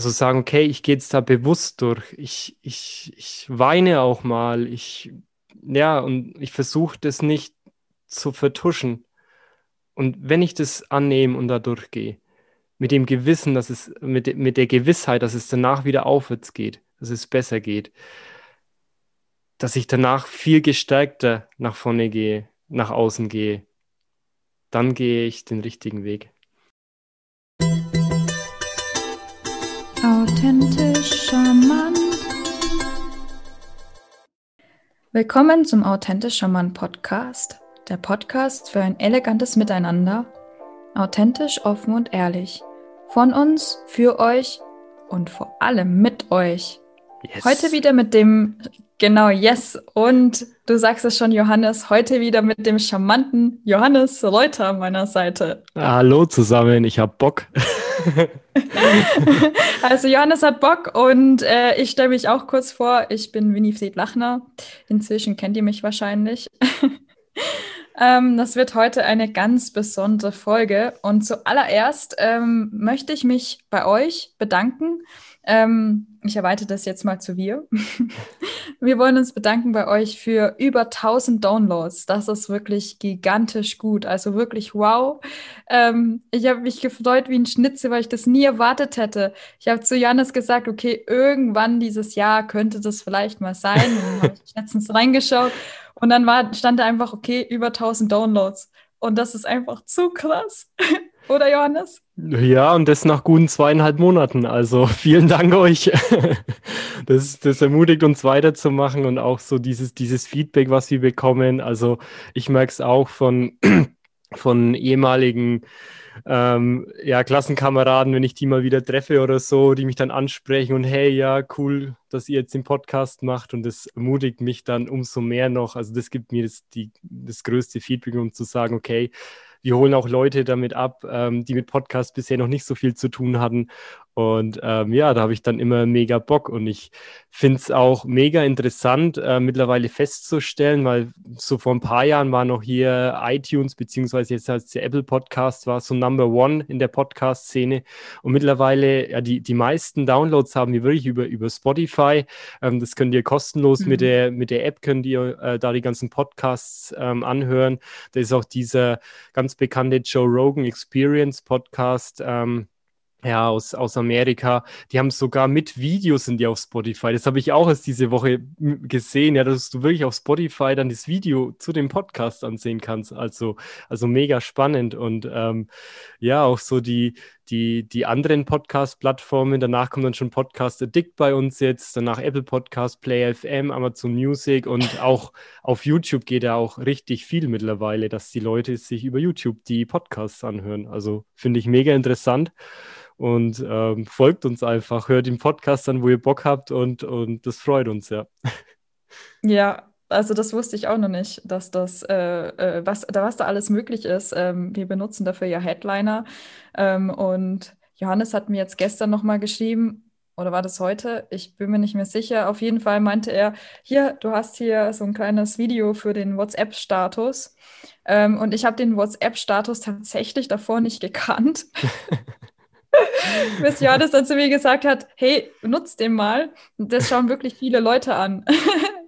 Also sagen, okay, ich gehe jetzt da bewusst durch. Ich, ich, ich weine auch mal. Ich, ja, und ich versuche das nicht zu vertuschen. Und wenn ich das annehme und da durchgehe, mit dem Gewissen, dass es, mit, mit der Gewissheit, dass es danach wieder aufwärts geht, dass es besser geht, dass ich danach viel gestärkter nach vorne gehe, nach außen gehe, dann gehe ich den richtigen Weg. Authentisch charmant. Willkommen zum Authentisch charmant Podcast, der Podcast für ein elegantes Miteinander, authentisch, offen und ehrlich. Von uns, für euch und vor allem mit euch. Yes. Heute wieder mit dem Genau, yes. Und du sagst es schon, Johannes, heute wieder mit dem charmanten Johannes Reuter an meiner Seite. Hallo zusammen, ich habe Bock. also Johannes hat Bock und äh, ich stelle mich auch kurz vor. Ich bin Winifred Lachner. Inzwischen kennt ihr mich wahrscheinlich. ähm, das wird heute eine ganz besondere Folge. Und zuallererst ähm, möchte ich mich bei euch bedanken ähm, ich erweitere das jetzt mal zu wir. wir wollen uns bedanken bei euch für über 1000 Downloads. Das ist wirklich gigantisch gut. Also wirklich wow. Ähm, ich habe mich gefreut wie ein Schnitzel, weil ich das nie erwartet hätte. Ich habe zu Janis gesagt, okay, irgendwann dieses Jahr könnte das vielleicht mal sein. Und habe ich letztens reingeschaut und dann war, stand da einfach, okay, über 1000 Downloads. Und das ist einfach zu krass. Oder Johannes? Ja, und das nach guten zweieinhalb Monaten. Also vielen Dank euch. Das, das ermutigt uns weiterzumachen und auch so dieses, dieses Feedback, was wir bekommen. Also ich merke es auch von, von ehemaligen ähm, ja, Klassenkameraden, wenn ich die mal wieder treffe oder so, die mich dann ansprechen und hey, ja, cool, dass ihr jetzt den Podcast macht und das ermutigt mich dann umso mehr noch. Also das gibt mir das, die, das größte Feedback, um zu sagen, okay, wir holen auch Leute damit ab, ähm, die mit Podcast bisher noch nicht so viel zu tun hatten. Und ähm, ja, da habe ich dann immer mega Bock. Und ich finde es auch mega interessant, äh, mittlerweile festzustellen, weil so vor ein paar Jahren war noch hier iTunes, beziehungsweise jetzt als der Apple Podcast war so Number One in der Podcast-Szene. Und mittlerweile, ja, die, die meisten Downloads haben wir wirklich über, über Spotify. Ähm, das könnt ihr kostenlos mhm. mit, der, mit der App, könnt ihr äh, da die ganzen Podcasts ähm, anhören. Da ist auch dieser ganz bekannte Joe Rogan Experience Podcast. Ähm, ja, aus, aus Amerika. Die haben sogar mit Videos sind die auf Spotify. Das habe ich auch erst diese Woche gesehen, ja, dass du wirklich auf Spotify dann das Video zu dem Podcast ansehen kannst. Also, also mega spannend. Und ähm, ja, auch so die, die, die anderen Podcast-Plattformen. Danach kommt dann schon Podcast Addict bei uns jetzt, danach Apple Podcast, Play FM, Amazon Music und auch auf YouTube geht ja auch richtig viel mittlerweile, dass die Leute sich über YouTube die Podcasts anhören. Also finde ich mega interessant und ähm, folgt uns einfach, hört den Podcast an, wo ihr Bock habt und, und das freut uns, ja. Ja, also das wusste ich auch noch nicht, dass das, äh, äh, was, da, was da alles möglich ist. Ähm, wir benutzen dafür ja Headliner ähm, und Johannes hat mir jetzt gestern nochmal geschrieben, oder war das heute? Ich bin mir nicht mehr sicher. Auf jeden Fall meinte er, hier, du hast hier so ein kleines Video für den WhatsApp-Status. Ähm, und ich habe den WhatsApp-Status tatsächlich davor nicht gekannt. bis Johannes dann zu mir gesagt hat, hey, nutzt den mal. Das schauen wirklich viele Leute an.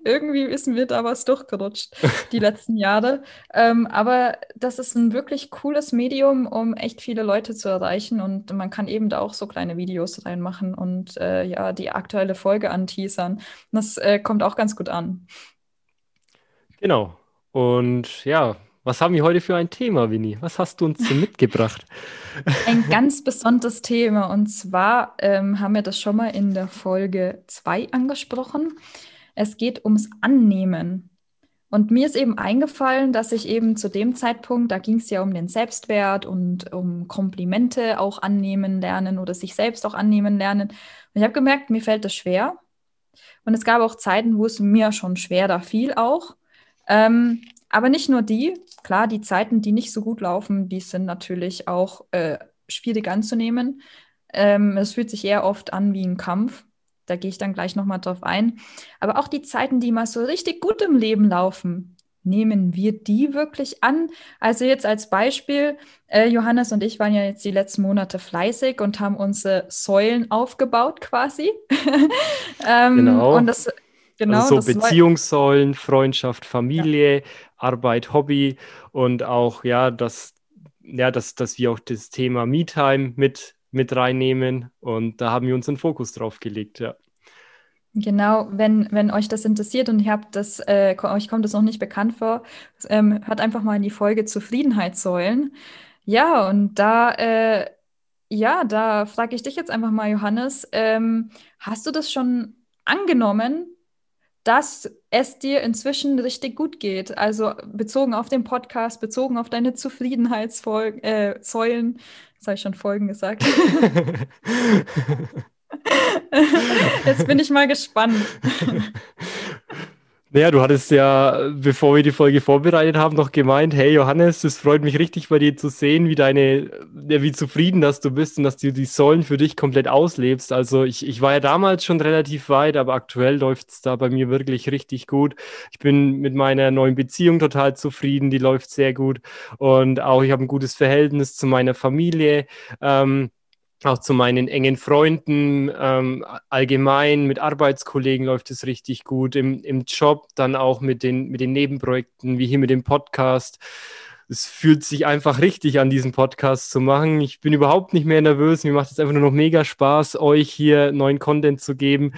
Irgendwie ist mir da was durchgerutscht die letzten Jahre. Ähm, aber das ist ein wirklich cooles Medium, um echt viele Leute zu erreichen. Und man kann eben da auch so kleine Videos reinmachen und äh, ja, die aktuelle Folge anteasern. Das äh, kommt auch ganz gut an. Genau. Und ja, was haben wir heute für ein Thema, Winnie? Was hast du uns mitgebracht? Ein ganz besonderes Thema. Und zwar ähm, haben wir das schon mal in der Folge 2 angesprochen. Es geht ums Annehmen. Und mir ist eben eingefallen, dass ich eben zu dem Zeitpunkt, da ging es ja um den Selbstwert und um Komplimente auch annehmen lernen oder sich selbst auch annehmen lernen. Und ich habe gemerkt, mir fällt das schwer. Und es gab auch Zeiten, wo es mir schon schwer da fiel auch. Ähm, aber nicht nur die, klar, die Zeiten, die nicht so gut laufen, die sind natürlich auch äh, schwierig anzunehmen. Ähm, es fühlt sich eher oft an wie ein Kampf. Da gehe ich dann gleich nochmal drauf ein. Aber auch die Zeiten, die mal so richtig gut im Leben laufen, nehmen wir die wirklich an? Also jetzt als Beispiel, äh, Johannes und ich waren ja jetzt die letzten Monate fleißig und haben unsere Säulen aufgebaut quasi. ähm, genau. Und das, genau, also so Beziehungssäulen, Freundschaft, Familie, ja. Arbeit, Hobby und auch, ja, dass, ja, dass, dass wir auch das Thema Me-Time mit, mit reinnehmen und da haben wir uns einen Fokus drauf gelegt, ja. Genau, wenn, wenn euch das interessiert und ihr habt das, äh, euch kommt das noch nicht bekannt vor, ähm, hört einfach mal in die Folge Zufriedenheitssäulen. Ja, und da, äh, ja, da frage ich dich jetzt einfach mal, Johannes, ähm, hast du das schon angenommen, dass es dir inzwischen richtig gut geht? Also bezogen auf den Podcast, bezogen auf deine Zufriedenheitssäulen, äh, jetzt habe ich schon Folgen gesagt. Jetzt bin ich mal gespannt. Naja, du hattest ja, bevor wir die Folge vorbereitet haben, noch gemeint, hey Johannes, es freut mich richtig bei dir zu sehen, wie deine, wie zufrieden dass du bist und dass du die Säulen für dich komplett auslebst. Also ich, ich war ja damals schon relativ weit, aber aktuell läuft es da bei mir wirklich richtig gut. Ich bin mit meiner neuen Beziehung total zufrieden, die läuft sehr gut. Und auch ich habe ein gutes Verhältnis zu meiner Familie. Ähm, auch zu meinen engen Freunden, ähm, allgemein mit Arbeitskollegen läuft es richtig gut, im, im Job, dann auch mit den, mit den Nebenprojekten, wie hier mit dem Podcast. Es fühlt sich einfach richtig an, diesen Podcast zu machen. Ich bin überhaupt nicht mehr nervös. Mir macht es einfach nur noch mega Spaß, euch hier neuen Content zu geben,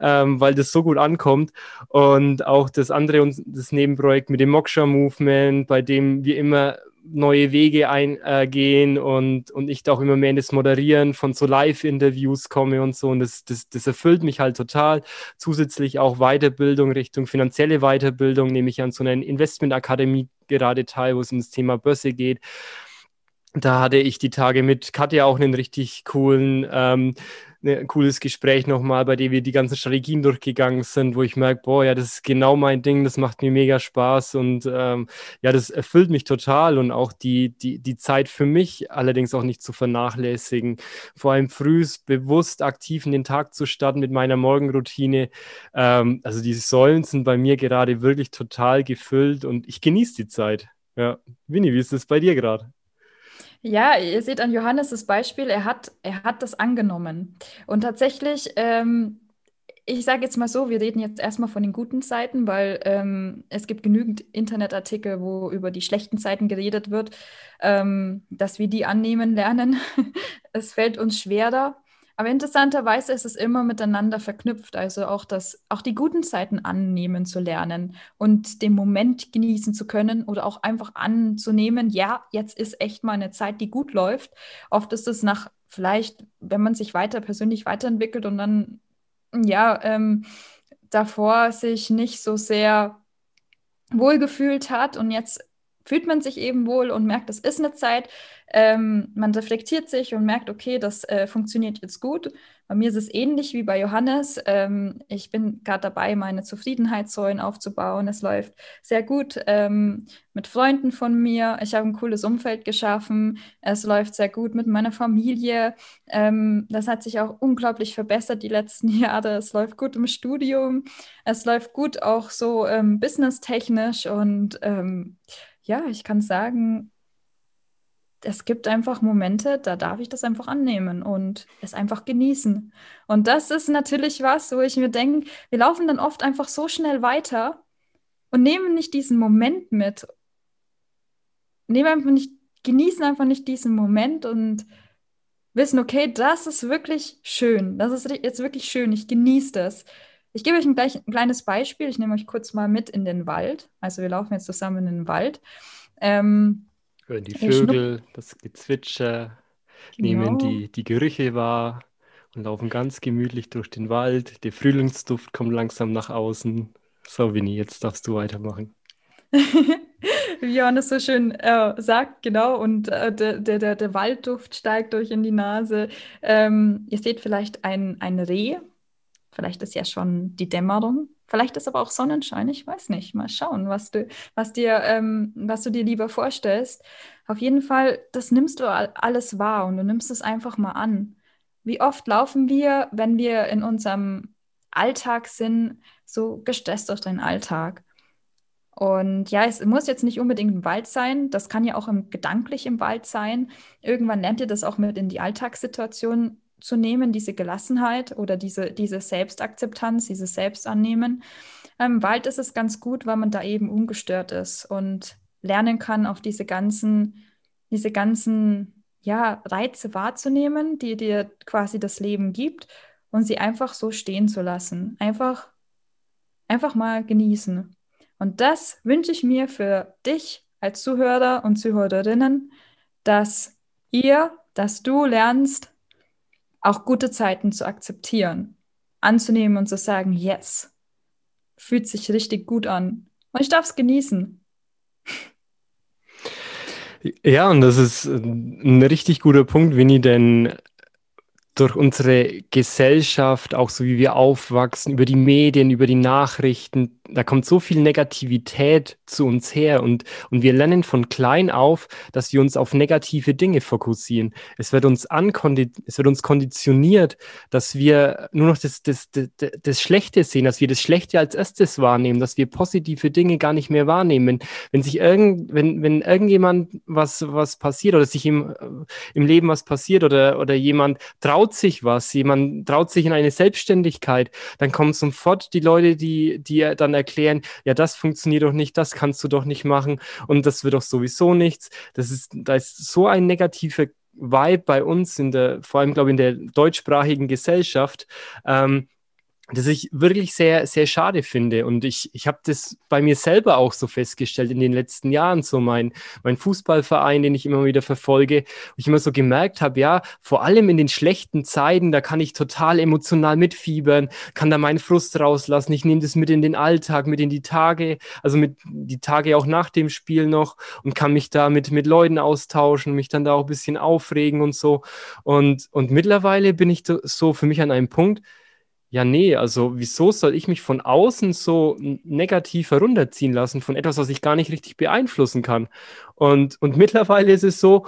ähm, weil das so gut ankommt. Und auch das andere, das Nebenprojekt mit dem Moksha Movement, bei dem wir immer neue Wege eingehen äh, und, und ich da auch immer mehr in das Moderieren von so Live-Interviews komme und so. Und das, das, das erfüllt mich halt total. Zusätzlich auch Weiterbildung Richtung finanzielle Weiterbildung, nehme ich an so einer Investmentakademie gerade teil, wo es um das Thema Börse geht. Da hatte ich die Tage mit Katja auch einen richtig coolen ähm, ein cooles Gespräch nochmal, bei dem wir die ganzen Strategien durchgegangen sind, wo ich merke, boah, ja, das ist genau mein Ding, das macht mir mega Spaß und ähm, ja, das erfüllt mich total und auch die, die, die Zeit für mich allerdings auch nicht zu vernachlässigen. Vor allem frühs bewusst aktiv in den Tag zu starten mit meiner Morgenroutine. Ähm, also die Säulen sind bei mir gerade wirklich total gefüllt und ich genieße die Zeit. Ja, Winnie, wie ist es bei dir gerade? Ja, ihr seht an Johannes das Beispiel, er hat, er hat das angenommen. Und tatsächlich, ähm, ich sage jetzt mal so, wir reden jetzt erstmal von den guten Seiten, weil ähm, es gibt genügend Internetartikel, wo über die schlechten Seiten geredet wird, ähm, dass wir die annehmen lernen. es fällt uns schwerer. Aber interessanterweise ist es immer miteinander verknüpft, also auch das, auch die guten Zeiten annehmen zu lernen und den Moment genießen zu können oder auch einfach anzunehmen, ja, jetzt ist echt mal eine Zeit, die gut läuft. Oft ist es nach vielleicht, wenn man sich weiter persönlich weiterentwickelt und dann ja ähm, davor sich nicht so sehr wohlgefühlt hat und jetzt fühlt man sich eben wohl und merkt, es ist eine Zeit. Ähm, man reflektiert sich und merkt, okay, das äh, funktioniert jetzt gut. Bei mir ist es ähnlich wie bei Johannes. Ähm, ich bin gerade dabei, meine Zufriedenheitssäulen aufzubauen. Es läuft sehr gut ähm, mit Freunden von mir. Ich habe ein cooles Umfeld geschaffen. Es läuft sehr gut mit meiner Familie. Ähm, das hat sich auch unglaublich verbessert die letzten Jahre. Es läuft gut im Studium. Es läuft gut auch so ähm, businesstechnisch und ähm, ja, ich kann sagen, es gibt einfach Momente, da darf ich das einfach annehmen und es einfach genießen. Und das ist natürlich was, wo ich mir denke, wir laufen dann oft einfach so schnell weiter und nehmen nicht diesen Moment mit. Nehmen einfach nicht, genießen einfach nicht diesen Moment und wissen, okay, das ist wirklich schön. Das ist jetzt wirklich schön. Ich genieße das. Ich gebe euch ein, gleich, ein kleines Beispiel. Ich nehme euch kurz mal mit in den Wald. Also wir laufen jetzt zusammen in den Wald. Ähm, Hören die Vögel, das Gezwitscher, genau. nehmen die, die Gerüche wahr und laufen ganz gemütlich durch den Wald. Der Frühlingsduft kommt langsam nach außen. So, Winnie, jetzt darfst du weitermachen. Wie Johannes so schön äh, sagt, genau, und äh, der, der, der Waldduft steigt euch in die Nase. Ähm, ihr seht vielleicht ein, ein Reh, Vielleicht ist ja schon die Dämmerung. Vielleicht ist aber auch Sonnenschein. Ich weiß nicht. Mal schauen, was du, was dir, ähm, was du dir lieber vorstellst. Auf jeden Fall, das nimmst du alles wahr und du nimmst es einfach mal an. Wie oft laufen wir, wenn wir in unserem Alltag sind, so gestresst durch den Alltag? Und ja, es muss jetzt nicht unbedingt im Wald sein, das kann ja auch im, gedanklich im Wald sein. Irgendwann lernt ihr das auch mit in die Alltagssituation zu nehmen, diese Gelassenheit oder diese, diese Selbstakzeptanz, dieses Selbstannehmen. Im Wald ist es ganz gut, weil man da eben ungestört ist und lernen kann, auf diese ganzen, diese ganzen ja, Reize wahrzunehmen, die dir quasi das Leben gibt und sie einfach so stehen zu lassen. Einfach, einfach mal genießen. Und das wünsche ich mir für dich als Zuhörer und Zuhörerinnen, dass ihr, dass du lernst, auch gute Zeiten zu akzeptieren, anzunehmen und zu sagen, yes, fühlt sich richtig gut an. Und ich darf es genießen. Ja, und das ist ein richtig guter Punkt, Winnie, denn durch unsere Gesellschaft, auch so wie wir aufwachsen, über die Medien, über die Nachrichten, da kommt so viel Negativität zu uns her und, und wir lernen von klein auf, dass wir uns auf negative Dinge fokussieren. Es wird uns es wird uns konditioniert, dass wir nur noch das, das, das, das Schlechte sehen, dass wir das Schlechte als erstes wahrnehmen, dass wir positive Dinge gar nicht mehr wahrnehmen. Wenn sich irgend, wenn, wenn irgendjemand was, was passiert oder sich im, im Leben was passiert oder, oder jemand traut sich was, jemand traut sich in eine Selbstständigkeit, dann kommen sofort die Leute, die, die dann erklären, ja, das funktioniert doch nicht, das kannst du doch nicht machen und das wird doch sowieso nichts. Das ist, da ist so ein negativer Vibe bei uns in der, vor allem glaube ich in der deutschsprachigen Gesellschaft, ähm, das ich wirklich sehr, sehr schade finde. Und ich, ich habe das bei mir selber auch so festgestellt in den letzten Jahren, so mein, mein Fußballverein, den ich immer wieder verfolge, wo ich immer so gemerkt habe, ja, vor allem in den schlechten Zeiten, da kann ich total emotional mitfiebern, kann da meinen Frust rauslassen. Ich nehme das mit in den Alltag, mit in die Tage, also mit die Tage auch nach dem Spiel noch und kann mich da mit, mit Leuten austauschen, mich dann da auch ein bisschen aufregen und so. Und, und mittlerweile bin ich so für mich an einem Punkt, ja, nee, also wieso soll ich mich von außen so negativ herunterziehen lassen von etwas, was ich gar nicht richtig beeinflussen kann? Und, und mittlerweile ist es so,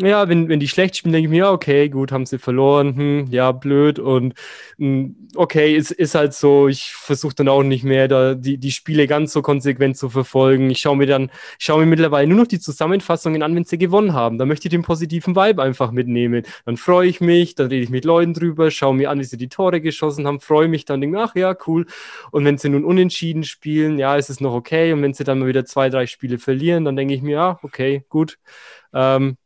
ja, wenn, wenn die schlecht spielen, denke ich mir, ja, okay, gut, haben sie verloren, hm, ja, blöd und hm, okay, ist, ist halt so, ich versuche dann auch nicht mehr, da die, die Spiele ganz so konsequent zu verfolgen. Ich schaue mir dann, ich schaue mir mittlerweile nur noch die Zusammenfassungen an, wenn sie gewonnen haben. Da möchte ich den positiven Vibe einfach mitnehmen. Dann freue ich mich, dann rede ich mit Leuten drüber, schaue mir an, wie sie die Tore geschossen haben, freue mich dann, denke, ach ja, cool. Und wenn sie nun unentschieden spielen, ja, ist es noch okay. Und wenn sie dann mal wieder zwei, drei Spiele verlieren, dann denke ich mir, ja, okay, gut. Ähm,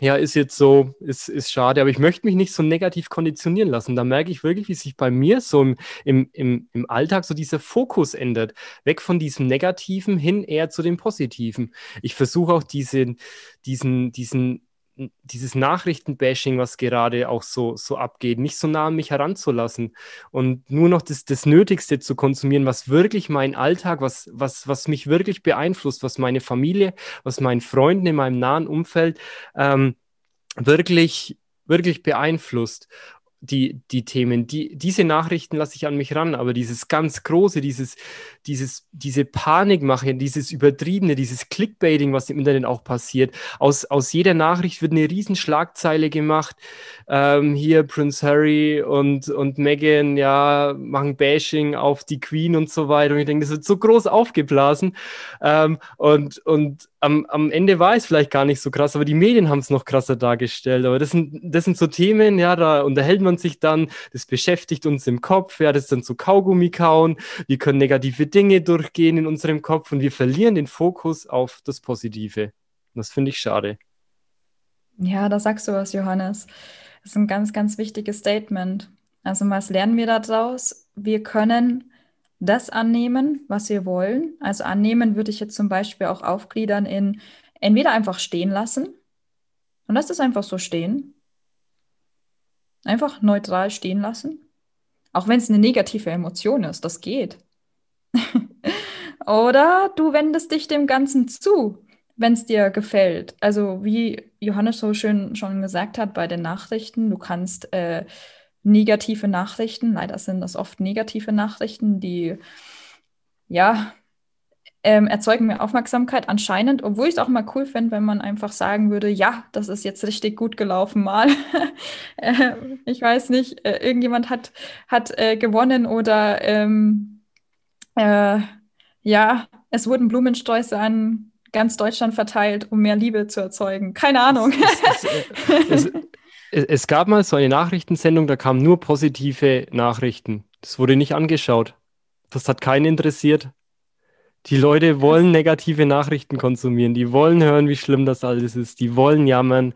ja, ist jetzt so, ist, ist schade, aber ich möchte mich nicht so negativ konditionieren lassen. Da merke ich wirklich, wie sich bei mir so im, im, im, im Alltag so dieser Fokus ändert. Weg von diesem Negativen hin eher zu dem Positiven. Ich versuche auch diesen, diesen, diesen dieses Nachrichtenbashing, was gerade auch so, so abgeht, nicht so nah an mich heranzulassen und nur noch das, das Nötigste zu konsumieren, was wirklich mein Alltag, was, was, was mich wirklich beeinflusst, was meine Familie, was meinen Freunden in meinem nahen Umfeld ähm, wirklich, wirklich beeinflusst die, die Themen. Die, diese Nachrichten lasse ich an mich ran, aber dieses ganz große, dieses, dieses, diese Panikmache, dieses Übertriebene, dieses Clickbaiting, was im Internet auch passiert. Aus, aus jeder Nachricht wird eine Riesenschlagzeile gemacht. Ähm, hier Prince Harry und, und Meghan, ja, machen Bashing auf die Queen und so weiter. Und ich denke, das wird so groß aufgeblasen. Ähm, und, und am, am Ende war es vielleicht gar nicht so krass, aber die Medien haben es noch krasser dargestellt. Aber das sind, das sind so Themen, ja, da unterhält man sich dann, das beschäftigt uns im Kopf, ja, das ist dann so Kaugummi kauen, wir können negative Dinge durchgehen in unserem Kopf und wir verlieren den Fokus auf das Positive. Das finde ich schade. Ja, da sagst du was, Johannes. Das ist ein ganz, ganz wichtiges Statement. Also was lernen wir daraus? Wir können das annehmen, was wir wollen. Also annehmen würde ich jetzt zum Beispiel auch aufgliedern in entweder einfach stehen lassen und lasst es einfach so stehen. Einfach neutral stehen lassen. Auch wenn es eine negative Emotion ist, das geht. Oder du wendest dich dem Ganzen zu, wenn es dir gefällt. Also wie Johannes so schön schon gesagt hat bei den Nachrichten, du kannst äh, negative Nachrichten. Leider sind das oft negative Nachrichten, die ja ähm, erzeugen mir Aufmerksamkeit anscheinend, obwohl ich es auch mal cool fände, wenn man einfach sagen würde, ja, das ist jetzt richtig gut gelaufen mal. äh, ich weiß nicht, äh, irgendjemand hat, hat äh, gewonnen oder ähm, äh, ja, es wurden Blumensträuße an ganz Deutschland verteilt, um mehr Liebe zu erzeugen. Keine Ahnung. Es, es, es, es, gab mal so eine Nachrichtensendung, da kamen nur positive Nachrichten. Das wurde nicht angeschaut. Das hat keinen interessiert. Die Leute wollen negative Nachrichten konsumieren. Die wollen hören, wie schlimm das alles ist. Die wollen jammern.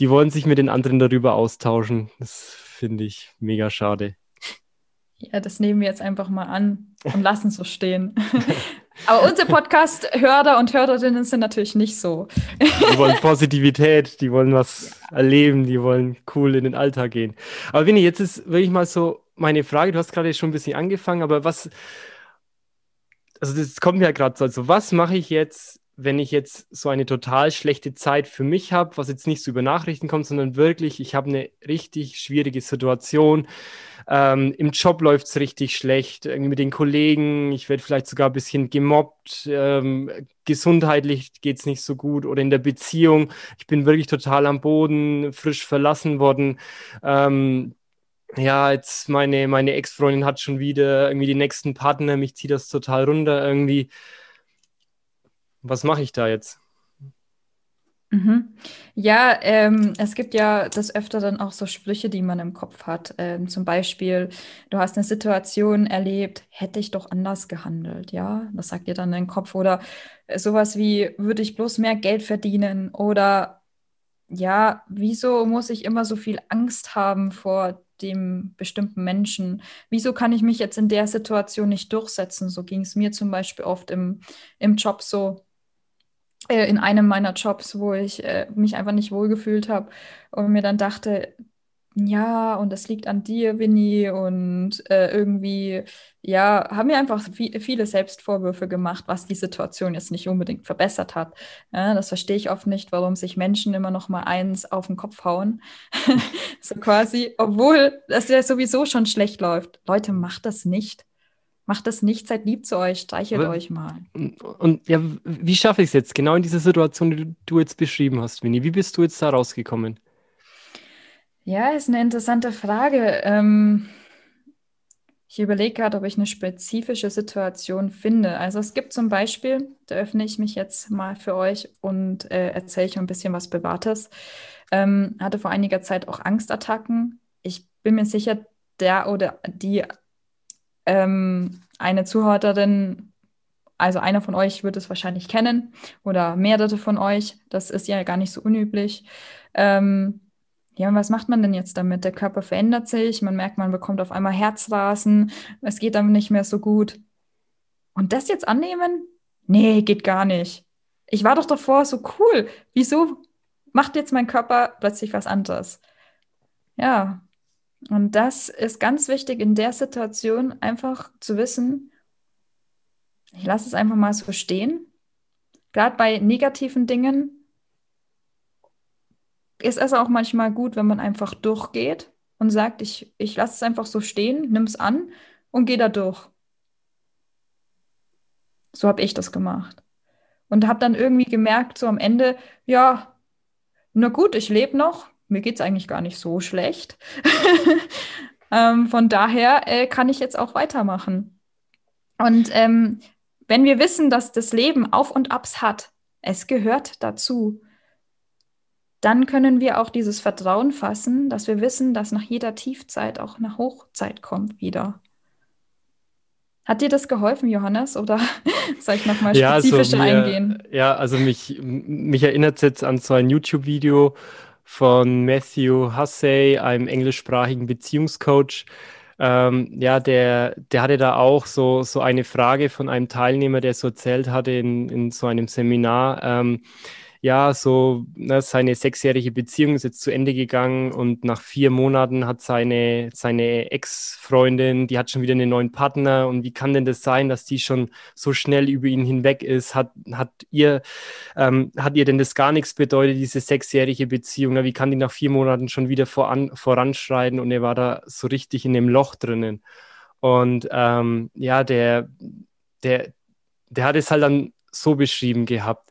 Die wollen sich mit den anderen darüber austauschen. Das finde ich mega schade. Ja, das nehmen wir jetzt einfach mal an und lassen so stehen. Aber unsere Podcast-Hörer und Hörerinnen sind natürlich nicht so. Die wollen Positivität, die wollen was erleben, die wollen cool in den Alltag gehen. Aber Winnie, jetzt ist wirklich mal so meine Frage, du hast gerade schon ein bisschen angefangen, aber was, also das kommt mir ja gerade so, also was mache ich jetzt, wenn ich jetzt so eine total schlechte Zeit für mich habe, was jetzt nicht so über Nachrichten kommt, sondern wirklich, ich habe eine richtig schwierige Situation. Ähm, Im Job läuft es richtig schlecht, irgendwie mit den Kollegen, ich werde vielleicht sogar ein bisschen gemobbt, ähm, gesundheitlich geht es nicht so gut oder in der Beziehung, ich bin wirklich total am Boden, frisch verlassen worden. Ähm, ja, jetzt meine, meine Ex-Freundin hat schon wieder irgendwie die nächsten Partner, mich zieht das total runter irgendwie. Was mache ich da jetzt? Mhm. Ja, ähm, es gibt ja das öfter dann auch so Sprüche, die man im Kopf hat. Ähm, zum Beispiel, du hast eine Situation erlebt, hätte ich doch anders gehandelt, ja? Das sagt dir dann dein Kopf. Oder sowas wie, würde ich bloß mehr Geld verdienen? Oder ja, wieso muss ich immer so viel Angst haben vor dem bestimmten Menschen? Wieso kann ich mich jetzt in der Situation nicht durchsetzen? So ging es mir zum Beispiel oft im, im Job so äh, in einem meiner Jobs, wo ich äh, mich einfach nicht wohlgefühlt habe und mir dann dachte, ja, und das liegt an dir, Winnie, und äh, irgendwie, ja, haben mir einfach viel, viele Selbstvorwürfe gemacht, was die Situation jetzt nicht unbedingt verbessert hat. Ja, das verstehe ich oft nicht, warum sich Menschen immer noch mal eins auf den Kopf hauen. so quasi, obwohl das ja sowieso schon schlecht läuft. Leute, macht das nicht. Macht das nicht, seid lieb zu euch, streichelt Aber, euch mal. Und ja, wie schaffe ich es jetzt, genau in dieser Situation, die du jetzt beschrieben hast, Winnie? Wie bist du jetzt da rausgekommen? Ja, ist eine interessante Frage. Ähm, ich überlege gerade, ob ich eine spezifische Situation finde. Also es gibt zum Beispiel, da öffne ich mich jetzt mal für euch und äh, erzähle ich ein bisschen was Privates. Ähm, hatte vor einiger Zeit auch Angstattacken. Ich bin mir sicher, der oder die ähm, eine Zuhörerin, also einer von euch wird es wahrscheinlich kennen oder mehrere von euch. Das ist ja gar nicht so unüblich. Ähm, ja, und was macht man denn jetzt damit? Der Körper verändert sich, man merkt, man bekommt auf einmal Herzrasen, es geht dann nicht mehr so gut. Und das jetzt annehmen? Nee, geht gar nicht. Ich war doch davor so cool. Wieso macht jetzt mein Körper plötzlich was anderes? Ja, und das ist ganz wichtig in der Situation, einfach zu wissen, ich lasse es einfach mal so stehen. Gerade bei negativen Dingen ist es auch manchmal gut, wenn man einfach durchgeht und sagt, ich, ich lasse es einfach so stehen, nimm es an und gehe da durch. So habe ich das gemacht. Und habe dann irgendwie gemerkt, so am Ende, ja, na gut, ich lebe noch, mir geht es eigentlich gar nicht so schlecht. ähm, von daher äh, kann ich jetzt auch weitermachen. Und ähm, wenn wir wissen, dass das Leben Auf und Abs hat, es gehört dazu, dann können wir auch dieses Vertrauen fassen, dass wir wissen, dass nach jeder Tiefzeit auch eine Hochzeit kommt wieder. Hat dir das geholfen, Johannes? Oder soll ich nochmal spezifischer ja, also mir, eingehen? Ja, also mich, mich erinnert es jetzt an so ein YouTube-Video von Matthew Hussey, einem englischsprachigen Beziehungscoach. Ähm, ja, der, der hatte da auch so, so eine Frage von einem Teilnehmer, der so erzählt hatte in, in so einem Seminar. Ähm, ja, so ne, seine sechsjährige Beziehung ist jetzt zu Ende gegangen und nach vier Monaten hat seine, seine Ex-Freundin, die hat schon wieder einen neuen Partner und wie kann denn das sein, dass die schon so schnell über ihn hinweg ist? Hat, hat, ihr, ähm, hat ihr denn das gar nichts bedeutet, diese sechsjährige Beziehung? Ne? Wie kann die nach vier Monaten schon wieder voran, voranschreiten und er war da so richtig in dem Loch drinnen? Und ähm, ja, der, der, der hat es halt dann so beschrieben gehabt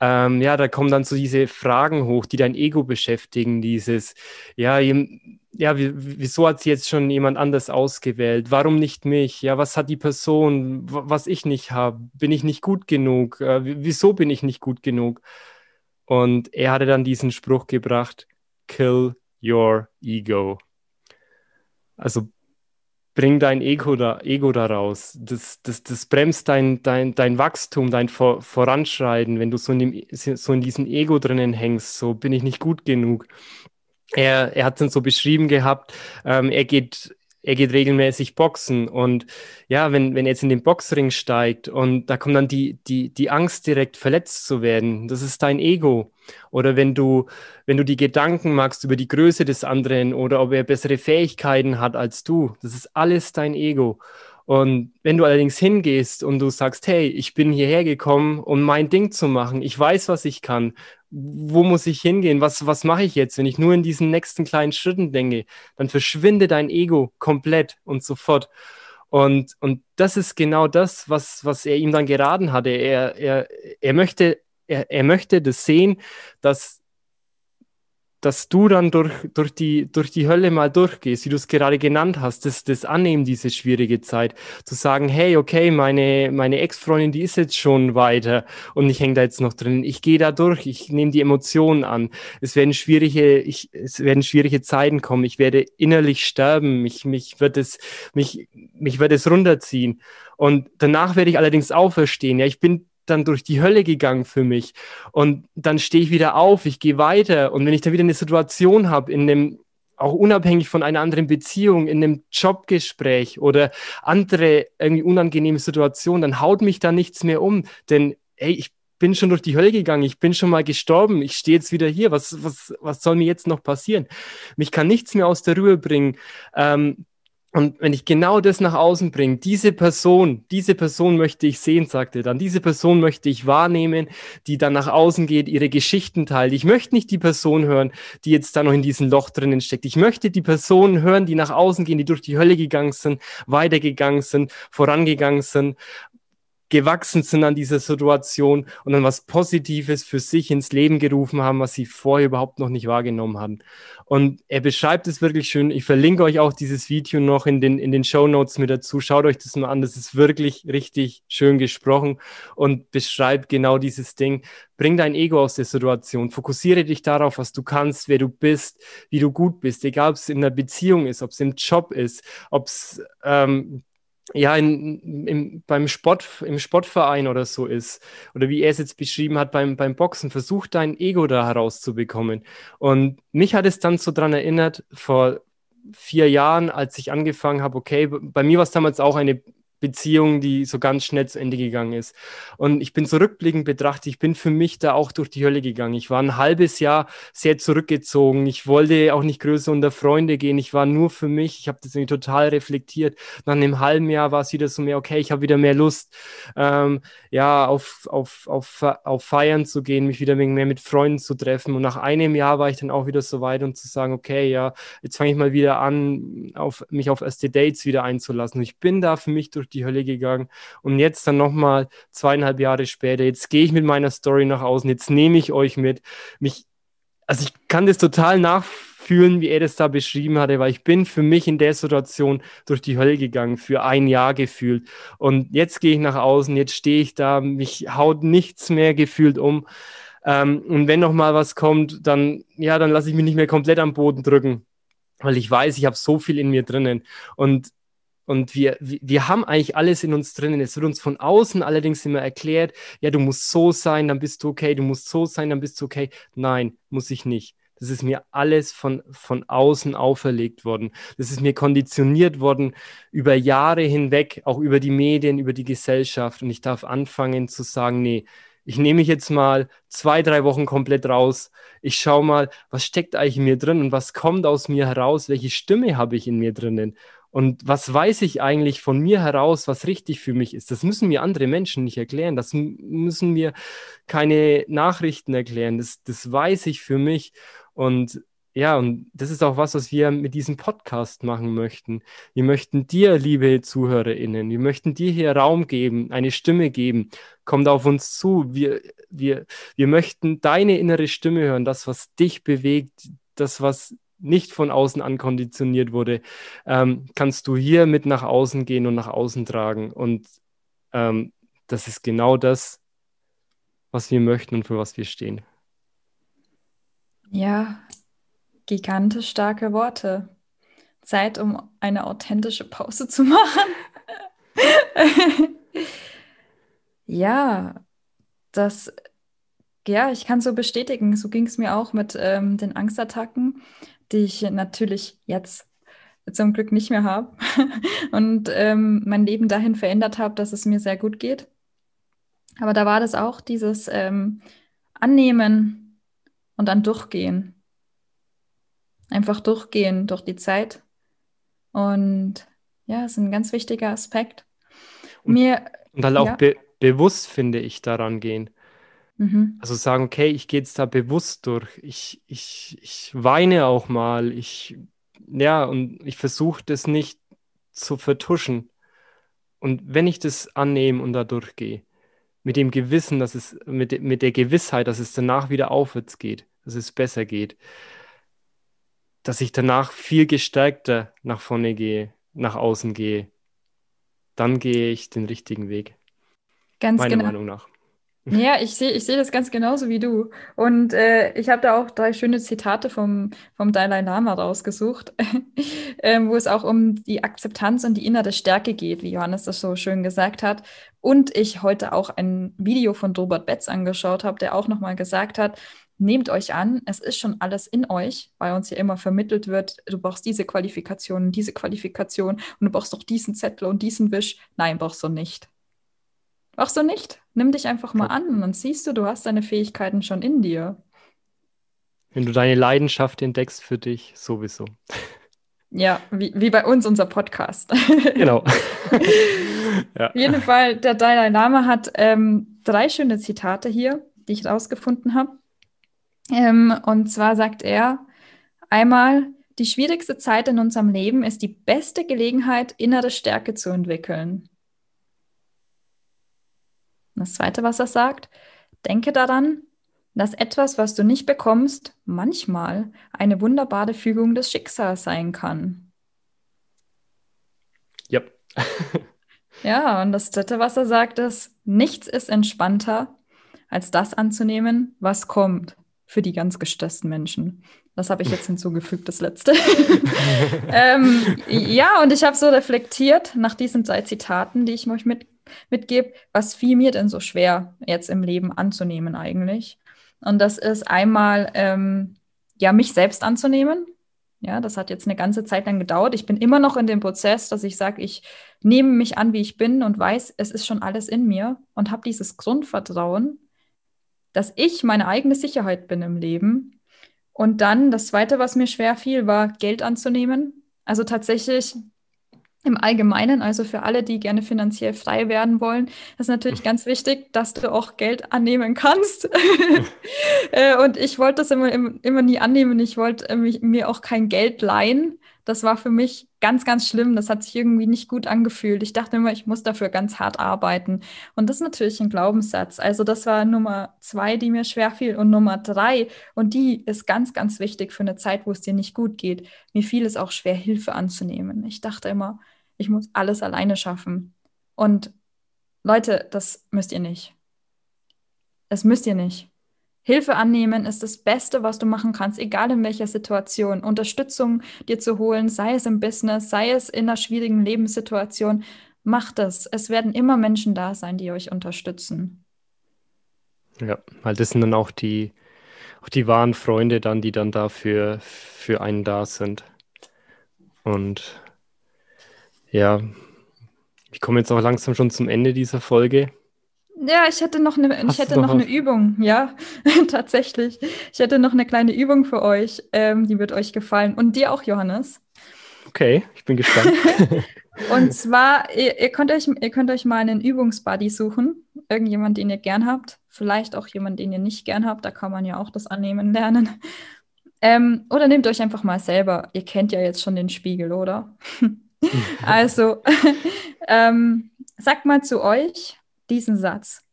ähm, ja, da kommen dann so diese Fragen hoch, die dein Ego beschäftigen, dieses, ja, ja, wieso hat sie jetzt schon jemand anders ausgewählt? Warum nicht mich? Ja, was hat die Person, was ich nicht habe? Bin ich nicht gut genug? Äh, wieso bin ich nicht gut genug? Und er hatte dann diesen Spruch gebracht, kill your ego. Also bring dein Ego da, Ego da raus. Das, das, das bremst dein, dein, dein Wachstum, dein Vor Voranschreiten, wenn du so in, dem, so in diesem Ego drinnen hängst, so bin ich nicht gut genug. Er, er hat es dann so beschrieben gehabt, ähm, er geht er geht regelmäßig boxen und ja, wenn, wenn er jetzt in den Boxring steigt und da kommt dann die, die, die Angst direkt verletzt zu werden, das ist dein Ego. Oder wenn du, wenn du die Gedanken magst über die Größe des anderen oder ob er bessere Fähigkeiten hat als du, das ist alles dein Ego. Und wenn du allerdings hingehst und du sagst, hey, ich bin hierher gekommen, um mein Ding zu machen, ich weiß, was ich kann, wo muss ich hingehen, was, was mache ich jetzt, wenn ich nur in diesen nächsten kleinen Schritten denke, dann verschwindet dein Ego komplett und sofort. Und, und das ist genau das, was, was er ihm dann geraten hatte. Er, er, er, möchte, er, er möchte das sehen, dass dass du dann durch, durch, die, durch die Hölle mal durchgehst, wie du es gerade genannt hast, das, das Annehmen, diese schwierige Zeit, zu sagen, hey, okay, meine, meine Ex-Freundin, die ist jetzt schon weiter und ich hänge da jetzt noch drin. Ich gehe da durch, ich nehme die Emotionen an. Es werden schwierige, ich, es werden schwierige Zeiten kommen. Ich werde innerlich sterben. Mich, mich wird es, mich, mich wird es runterziehen. Und danach werde ich allerdings auferstehen. Ja, ich bin dann durch die Hölle gegangen für mich. Und dann stehe ich wieder auf, ich gehe weiter. Und wenn ich da wieder eine Situation habe, in einem auch unabhängig von einer anderen Beziehung, in einem Jobgespräch oder andere irgendwie unangenehme Situationen, dann haut mich da nichts mehr um. Denn hey, ich bin schon durch die Hölle gegangen, ich bin schon mal gestorben, ich stehe jetzt wieder hier. Was, was, was soll mir jetzt noch passieren? Mich kann nichts mehr aus der Ruhe bringen. Ähm, und wenn ich genau das nach außen bringe, diese Person, diese Person möchte ich sehen, sagte er dann, diese Person möchte ich wahrnehmen, die dann nach außen geht, ihre Geschichten teilt. Ich möchte nicht die Person hören, die jetzt da noch in diesem Loch drinnen steckt. Ich möchte die Personen hören, die nach außen gehen, die durch die Hölle gegangen sind, weitergegangen sind, vorangegangen sind, gewachsen sind an dieser Situation und dann was Positives für sich ins Leben gerufen haben, was sie vorher überhaupt noch nicht wahrgenommen haben. Und er beschreibt es wirklich schön. Ich verlinke euch auch dieses Video noch in den, in den Show Notes mit dazu. Schaut euch das mal an. Das ist wirklich richtig schön gesprochen und beschreibt genau dieses Ding. Bring dein Ego aus der Situation. Fokussiere dich darauf, was du kannst, wer du bist, wie du gut bist. Egal, ob es in einer Beziehung ist, ob es im Job ist, ob es ähm, ja, in, in, beim Sport, im Sportverein oder so ist, oder wie er es jetzt beschrieben hat beim, beim Boxen, versuch dein Ego da herauszubekommen. Und mich hat es dann so dran erinnert, vor vier Jahren, als ich angefangen habe, okay, bei mir war es damals auch eine Beziehung, die so ganz schnell zu Ende gegangen ist. Und ich bin zurückblickend betrachtet, ich bin für mich da auch durch die Hölle gegangen. Ich war ein halbes Jahr sehr zurückgezogen. Ich wollte auch nicht größer unter Freunde gehen. Ich war nur für mich. Ich habe das irgendwie total reflektiert. Nach einem halben Jahr war es wieder so mehr, okay, ich habe wieder mehr Lust, ähm, ja, auf, auf, auf, auf Feiern zu gehen, mich wieder mehr mit Freunden zu treffen. Und nach einem Jahr war ich dann auch wieder so weit, um zu sagen, okay, ja, jetzt fange ich mal wieder an, auf, mich auf erste Dates wieder einzulassen. Und ich bin da für mich durch die Hölle gegangen. Und jetzt dann nochmal zweieinhalb Jahre später, jetzt gehe ich mit meiner Story nach außen, jetzt nehme ich euch mit. Mich, also ich kann das total nachfühlen, wie er das da beschrieben hatte, weil ich bin für mich in der Situation durch die Hölle gegangen, für ein Jahr gefühlt. Und jetzt gehe ich nach außen, jetzt stehe ich da, mich haut nichts mehr gefühlt um. Ähm, und wenn noch mal was kommt, dann ja, dann lasse ich mich nicht mehr komplett am Boden drücken, weil ich weiß, ich habe so viel in mir drinnen. Und und wir, wir haben eigentlich alles in uns drinnen. Es wird uns von außen allerdings immer erklärt, ja, du musst so sein, dann bist du okay, du musst so sein, dann bist du okay. Nein, muss ich nicht. Das ist mir alles von, von außen auferlegt worden. Das ist mir konditioniert worden über Jahre hinweg, auch über die Medien, über die Gesellschaft. Und ich darf anfangen zu sagen, nee, ich nehme mich jetzt mal zwei, drei Wochen komplett raus. Ich schaue mal, was steckt eigentlich in mir drin und was kommt aus mir heraus, welche Stimme habe ich in mir drinnen. Und was weiß ich eigentlich von mir heraus, was richtig für mich ist? Das müssen mir andere Menschen nicht erklären. Das müssen mir keine Nachrichten erklären. Das, das weiß ich für mich. Und ja, und das ist auch was, was wir mit diesem Podcast machen möchten. Wir möchten dir, liebe ZuhörerInnen, wir möchten dir hier Raum geben, eine Stimme geben. Kommt auf uns zu. Wir, wir, wir möchten deine innere Stimme hören, das, was dich bewegt, das, was nicht von außen ankonditioniert wurde, ähm, kannst du hier mit nach außen gehen und nach außen tragen. Und ähm, das ist genau das, was wir möchten und für was wir stehen. Ja, gigantisch starke Worte. Zeit, um eine authentische Pause zu machen. ja, das, ja, ich kann so bestätigen. So ging es mir auch mit ähm, den Angstattacken, die ich natürlich jetzt zum Glück nicht mehr habe und ähm, mein Leben dahin verändert habe, dass es mir sehr gut geht. Aber da war das auch dieses ähm, Annehmen und dann durchgehen. Einfach durchgehen durch die Zeit. Und ja, ist ein ganz wichtiger Aspekt. Und, Mir, und halt auch ja. be bewusst, finde ich, daran gehen. Mhm. Also sagen, okay, ich gehe jetzt da bewusst durch. Ich, ich, ich weine auch mal. Ich, ja, und ich versuche das nicht zu vertuschen. Und wenn ich das annehme und da durchgehe, mit dem Gewissen, dass es, mit, mit der Gewissheit, dass es danach wieder aufwärts geht, dass es besser geht, dass ich danach viel gestärkter nach vorne gehe, nach außen gehe, dann gehe ich den richtigen Weg. Ganz Meiner genau. Meinung nach. Ja, ich sehe ich seh das ganz genauso wie du. Und äh, ich habe da auch drei schöne Zitate vom, vom Dalai Lama rausgesucht, äh, wo es auch um die Akzeptanz und die innere Stärke geht, wie Johannes das so schön gesagt hat. Und ich heute auch ein Video von Robert Betz angeschaut habe, der auch nochmal gesagt hat, nehmt euch an, es ist schon alles in euch, weil uns ja immer vermittelt wird, du brauchst diese Qualifikation, diese Qualifikation und du brauchst doch diesen Zettel und diesen Wisch. Nein, brauchst du nicht. Brauchst du nicht. Nimm dich einfach mal an und dann siehst du, du hast deine Fähigkeiten schon in dir. Wenn du deine Leidenschaft entdeckst für dich, sowieso. Ja, wie, wie bei uns unser Podcast. Genau. ja. Auf jeden Fall, der Dalai Lama hat ähm, drei schöne Zitate hier, die ich rausgefunden habe. Ähm, und zwar sagt er einmal, die schwierigste Zeit in unserem Leben ist die beste Gelegenheit, innere Stärke zu entwickeln. Und das Zweite, was er sagt, denke daran, dass etwas, was du nicht bekommst, manchmal eine wunderbare Fügung des Schicksals sein kann. Ja. ja, und das Dritte, was er sagt, ist, nichts ist entspannter, als das anzunehmen, was kommt für die ganz gestressten Menschen. Das habe ich jetzt hinzugefügt, das letzte. ähm, ja, und ich habe so reflektiert nach diesen drei Zitaten, die ich euch mit, mitgebe, was fiel mir denn so schwer jetzt im Leben anzunehmen eigentlich. Und das ist einmal, ähm, ja, mich selbst anzunehmen. Ja, das hat jetzt eine ganze Zeit lang gedauert. Ich bin immer noch in dem Prozess, dass ich sage, ich nehme mich an, wie ich bin und weiß, es ist schon alles in mir und habe dieses Grundvertrauen, dass ich meine eigene Sicherheit bin im Leben. Und dann das Zweite, was mir schwer fiel, war Geld anzunehmen. Also tatsächlich im Allgemeinen, also für alle, die gerne finanziell frei werden wollen, ist natürlich ganz wichtig, dass du auch Geld annehmen kannst. Äh, und ich wollte das immer, immer nie annehmen. Ich wollte mir auch kein Geld leihen, das war für mich ganz, ganz schlimm. Das hat sich irgendwie nicht gut angefühlt. Ich dachte immer, ich muss dafür ganz hart arbeiten. Und das ist natürlich ein Glaubenssatz. Also das war Nummer zwei, die mir schwer fiel. Und Nummer drei, und die ist ganz, ganz wichtig für eine Zeit, wo es dir nicht gut geht. Mir fiel es auch schwer, Hilfe anzunehmen. Ich dachte immer, ich muss alles alleine schaffen. Und Leute, das müsst ihr nicht. Das müsst ihr nicht. Hilfe annehmen ist das Beste, was du machen kannst, egal in welcher Situation. Unterstützung dir zu holen, sei es im Business, sei es in einer schwierigen Lebenssituation. Macht es. Es werden immer Menschen da sein, die euch unterstützen. Ja, weil das sind dann auch die, auch die wahren Freunde dann, die dann dafür für einen da sind. Und ja, ich komme jetzt auch langsam schon zum Ende dieser Folge. Ja, ich hätte noch eine, ich hätte noch eine Übung, ja, tatsächlich. Ich hätte noch eine kleine Übung für euch, ähm, die wird euch gefallen. Und dir auch, Johannes. Okay, ich bin gespannt. Und zwar, ihr, ihr, könnt euch, ihr könnt euch mal einen Übungsbuddy suchen. Irgendjemand, den ihr gern habt. Vielleicht auch jemand, den ihr nicht gern habt. Da kann man ja auch das Annehmen lernen. Ähm, oder nehmt euch einfach mal selber. Ihr kennt ja jetzt schon den Spiegel, oder? also, ähm, sagt mal zu euch diesen Satz.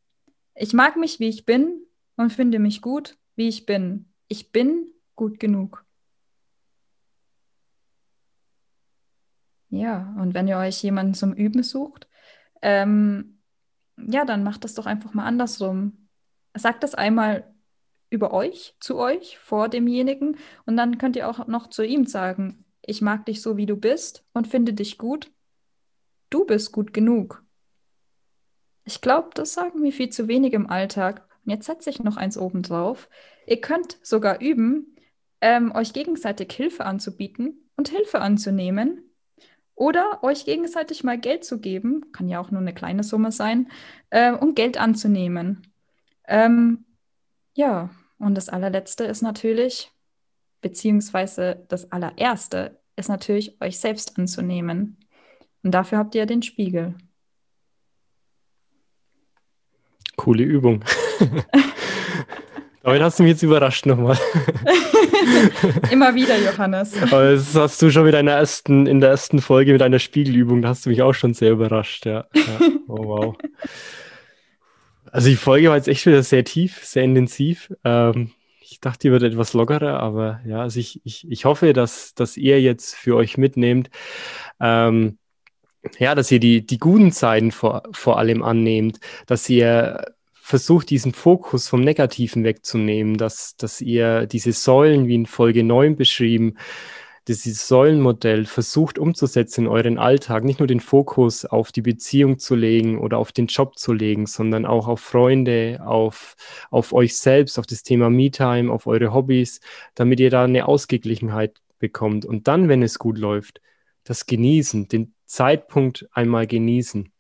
Ich mag mich, wie ich bin und finde mich gut, wie ich bin. Ich bin gut genug. Ja, und wenn ihr euch jemanden zum Üben sucht, ähm, ja, dann macht das doch einfach mal andersrum. Sagt das einmal über euch, zu euch, vor demjenigen, und dann könnt ihr auch noch zu ihm sagen, ich mag dich so, wie du bist und finde dich gut. Du bist gut genug. Ich glaube, das sagen wir viel zu wenig im Alltag. Und jetzt setze ich noch eins oben drauf. Ihr könnt sogar üben, ähm, euch gegenseitig Hilfe anzubieten und Hilfe anzunehmen oder euch gegenseitig mal Geld zu geben, kann ja auch nur eine kleine Summe sein, äh, um Geld anzunehmen. Ähm, ja, und das allerletzte ist natürlich, beziehungsweise das allererste ist natürlich, euch selbst anzunehmen. Und dafür habt ihr den Spiegel. Coole Übung. Damit hast du mich jetzt überrascht nochmal. Immer wieder, Johannes. Aber das hast du schon mit deiner ersten, in der ersten Folge mit einer Spiegelübung, da hast du mich auch schon sehr überrascht, ja. ja. Oh, wow. Also die Folge war jetzt echt wieder sehr tief, sehr intensiv. Ähm, ich dachte, die wird etwas lockerer, aber ja, also ich, ich, ich hoffe, dass, dass ihr jetzt für euch mitnehmt, ähm, ja, dass ihr die, die guten Zeiten vor, vor allem annehmt, dass ihr versucht, diesen Fokus vom Negativen wegzunehmen, dass, dass ihr diese Säulen, wie in Folge 9 beschrieben, dieses Säulenmodell versucht umzusetzen in euren Alltag, nicht nur den Fokus auf die Beziehung zu legen oder auf den Job zu legen, sondern auch auf Freunde, auf, auf euch selbst, auf das Thema Me-Time, auf eure Hobbys, damit ihr da eine Ausgeglichenheit bekommt. Und dann, wenn es gut läuft, das Genießen, den Zeitpunkt einmal genießen.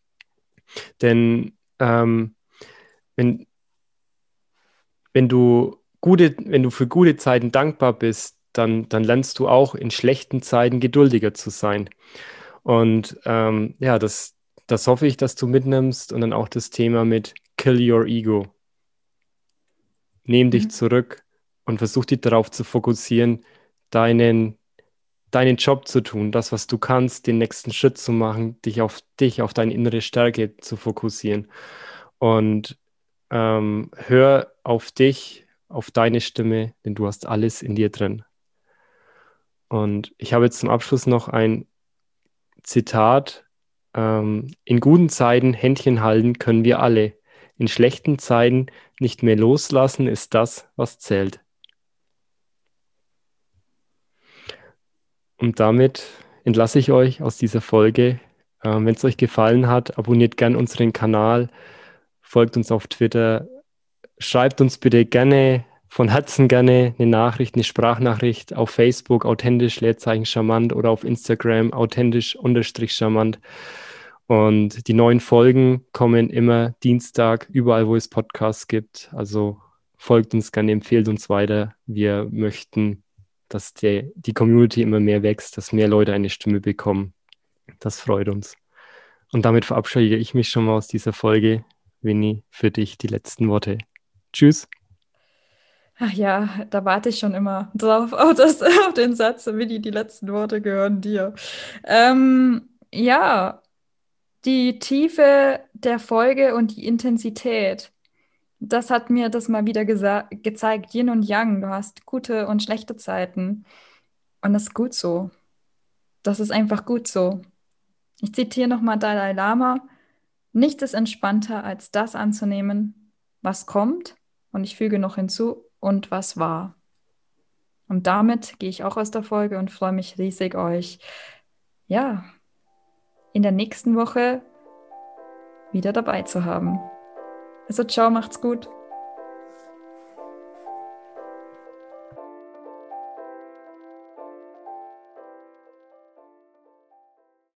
Denn ähm, wenn, wenn du gute, wenn du für gute Zeiten dankbar bist, dann, dann lernst du auch in schlechten Zeiten geduldiger zu sein. Und ähm, ja, das, das hoffe ich, dass du mitnimmst und dann auch das Thema mit Kill Your Ego. Nehm dich mhm. zurück und versuch dich darauf zu fokussieren, deinen, deinen Job zu tun, das, was du kannst, den nächsten Schritt zu machen, dich auf dich, auf deine innere Stärke zu fokussieren. Und ähm, hör auf dich, auf deine Stimme, denn du hast alles in dir drin. Und ich habe jetzt zum Abschluss noch ein Zitat. Ähm, in guten Zeiten Händchen halten können wir alle. In schlechten Zeiten nicht mehr loslassen ist das, was zählt. Und damit entlasse ich euch aus dieser Folge. Ähm, Wenn es euch gefallen hat, abonniert gern unseren Kanal folgt uns auf Twitter, schreibt uns bitte gerne von Herzen gerne eine Nachricht, eine Sprachnachricht auf Facebook, authentisch, Leerzeichen charmant oder auf Instagram, authentisch unterstrich charmant. Und die neuen Folgen kommen immer Dienstag, überall, wo es Podcasts gibt. Also folgt uns gerne, empfehlt uns weiter. Wir möchten, dass die, die Community immer mehr wächst, dass mehr Leute eine Stimme bekommen. Das freut uns. Und damit verabschiede ich mich schon mal aus dieser Folge. Winnie, für dich die letzten Worte. Tschüss. Ach ja, da warte ich schon immer drauf, auf, das, auf den Satz, Winnie, die letzten Worte gehören dir. Ähm, ja, die Tiefe der Folge und die Intensität, das hat mir das mal wieder gezeigt. Yin und Yang, du hast gute und schlechte Zeiten. Und das ist gut so. Das ist einfach gut so. Ich zitiere nochmal Dalai Lama. Nichts ist entspannter, als das anzunehmen, was kommt, und ich füge noch hinzu, und was war. Und damit gehe ich auch aus der Folge und freue mich riesig, euch, ja, in der nächsten Woche wieder dabei zu haben. Also ciao, macht's gut.